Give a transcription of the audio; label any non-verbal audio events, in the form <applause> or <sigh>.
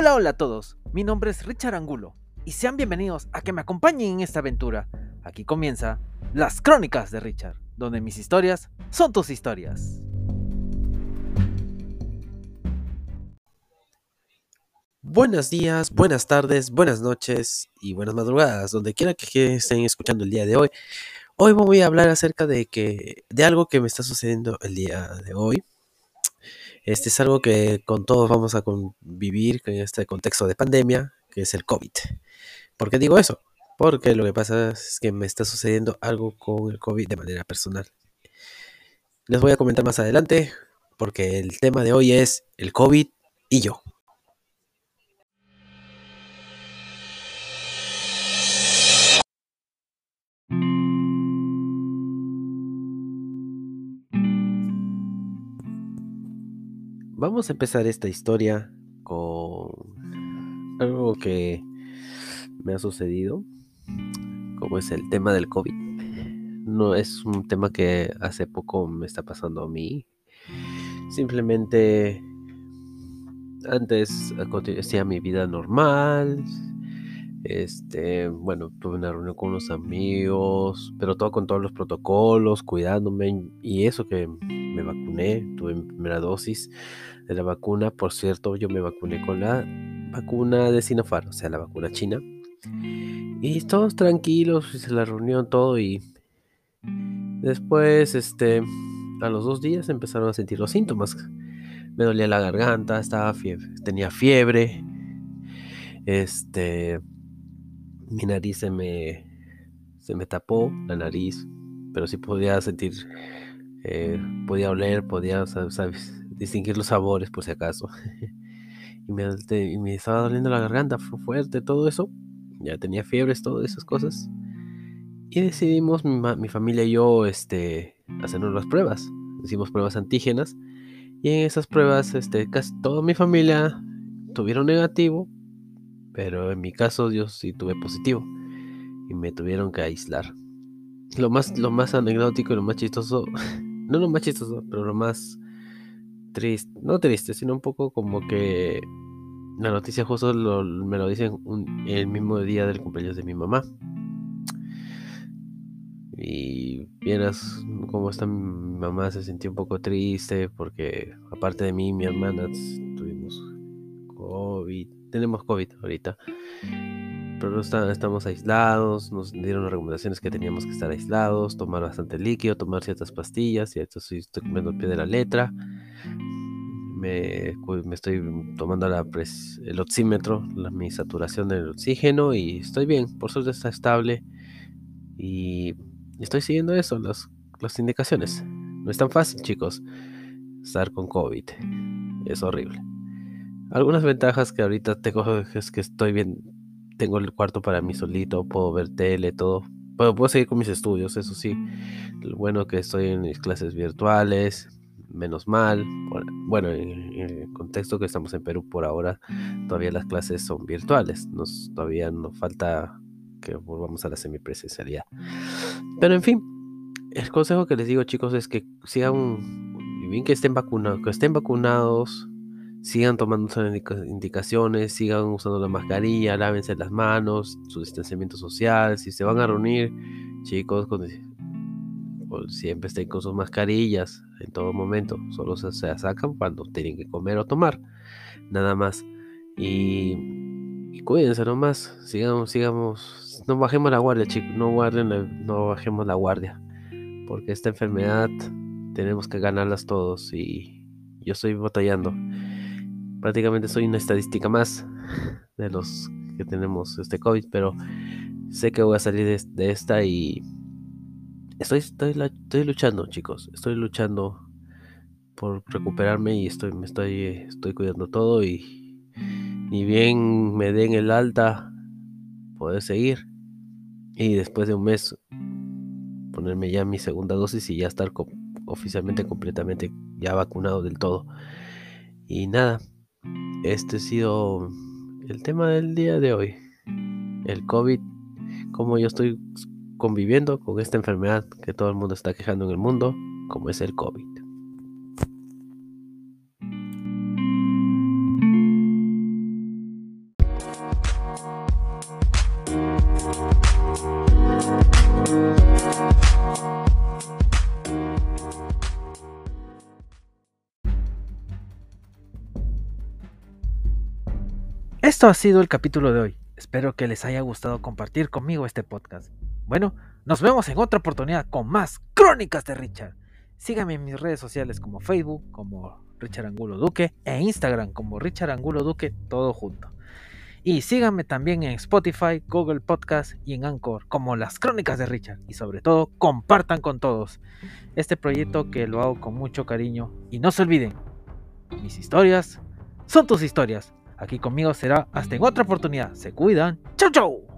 Hola, hola a todos. Mi nombre es Richard Angulo y sean bienvenidos a que me acompañen en esta aventura. Aquí comienza Las Crónicas de Richard, donde mis historias son tus historias. Buenos días, buenas tardes, buenas noches y buenas madrugadas, donde quiera que estén escuchando el día de hoy. Hoy voy a hablar acerca de que de algo que me está sucediendo el día de hoy. Este es algo que con todos vamos a convivir en este contexto de pandemia, que es el COVID. ¿Por qué digo eso? Porque lo que pasa es que me está sucediendo algo con el COVID de manera personal. Les voy a comentar más adelante, porque el tema de hoy es el COVID y yo. Vamos a empezar esta historia con algo que me ha sucedido, como es el tema del COVID. No es un tema que hace poco me está pasando a mí. Simplemente antes hacía mi vida normal. Este, bueno, tuve una reunión con unos amigos, pero todo con todos los protocolos, cuidándome y eso que me vacuné, tuve mi primera dosis de la vacuna. Por cierto, yo me vacuné con la vacuna de Sinopharm, o sea, la vacuna china. Y todos tranquilos, hice la reunión, todo y después, este, a los dos días empezaron a sentir los síntomas. Me dolía la garganta, estaba fiebre, tenía fiebre, este, mi nariz se me, se me tapó, la nariz, pero sí podía sentir, eh, podía oler, podía, sabes, distinguir los sabores por si acaso. <laughs> y, me, estaba doliendo la garganta, fue fuerte, todo eso. Ya tenía fiebres, todas esas cosas. Y decidimos, mi, familia y yo, este, hacernos las pruebas. Hicimos pruebas antígenas. Y en esas pruebas, este, casi toda mi familia tuvieron negativo. Pero en mi caso, yo sí tuve positivo. Y me tuvieron que aislar. Lo más, lo más anecdótico y lo más chistoso, <laughs> no lo más chistoso, pero lo más triste, no triste, sino un poco como que la noticia justo me lo dicen el mismo día del cumpleaños de mi mamá. Y vieras cómo está mi mamá, se sintió un poco triste porque aparte de mí, mi hermana tuvimos COVID, tenemos COVID ahorita. Pero estamos aislados, nos dieron las recomendaciones que teníamos que estar aislados, tomar bastante líquido, tomar ciertas pastillas, y esto estoy comiendo el pie de la letra me, estoy tomando el oxímetro, mi saturación del oxígeno y estoy bien, por suerte está estable y estoy siguiendo eso, las, las indicaciones. No es tan fácil, chicos, estar con COVID. Es horrible. Algunas ventajas que ahorita tengo es que estoy bien, tengo el cuarto para mí solito, puedo ver tele, todo. Puedo, puedo seguir con mis estudios, eso sí. Lo bueno que estoy en mis clases virtuales, menos mal. Bueno, en, el contexto que estamos en Perú por ahora, todavía las clases son virtuales. Nos, todavía nos falta que volvamos a la semipresencialidad. Pero en fin, el consejo que les digo, chicos, es que sigan, bien que estén vacunados, que estén vacunados, sigan tomando sus indicaciones, sigan usando la mascarilla, lávense las manos, su distanciamiento social. Si se van a reunir, chicos, con siempre estén con sus mascarillas en todo momento. Solo se, sacan cuando tienen que comer o tomar. Nada más. Y, y cuídense nomás. Sigamos, sigamos. No bajemos la guardia, chicos. No, guarden, no bajemos la guardia. Porque esta enfermedad tenemos que ganarlas todos. Y yo estoy batallando. Prácticamente soy una estadística más de los que tenemos este COVID. Pero sé que voy a salir de esta y Estoy, estoy, luchando, chicos. Estoy luchando por recuperarme y estoy, me estoy, estoy cuidando todo y ni bien me den el alta, poder seguir. Y después de un mes ponerme ya mi segunda dosis y ya estar oficialmente completamente ya vacunado del todo. Y nada, este ha sido el tema del día de hoy. El COVID, como yo estoy conviviendo con esta enfermedad que todo el mundo está quejando en el mundo, como es el COVID. Esto ha sido el capítulo de hoy. Espero que les haya gustado compartir conmigo este podcast. Bueno, nos vemos en otra oportunidad con más Crónicas de Richard. Síganme en mis redes sociales como Facebook, como Richard Angulo Duque, e Instagram como Richard Angulo Duque, todo junto. Y síganme también en Spotify, Google Podcast y en Anchor como Las Crónicas de Richard. Y sobre todo, compartan con todos este proyecto que lo hago con mucho cariño. Y no se olviden, mis historias son tus historias. Aquí conmigo será hasta en otra oportunidad. Se cuidan. Chau, chau.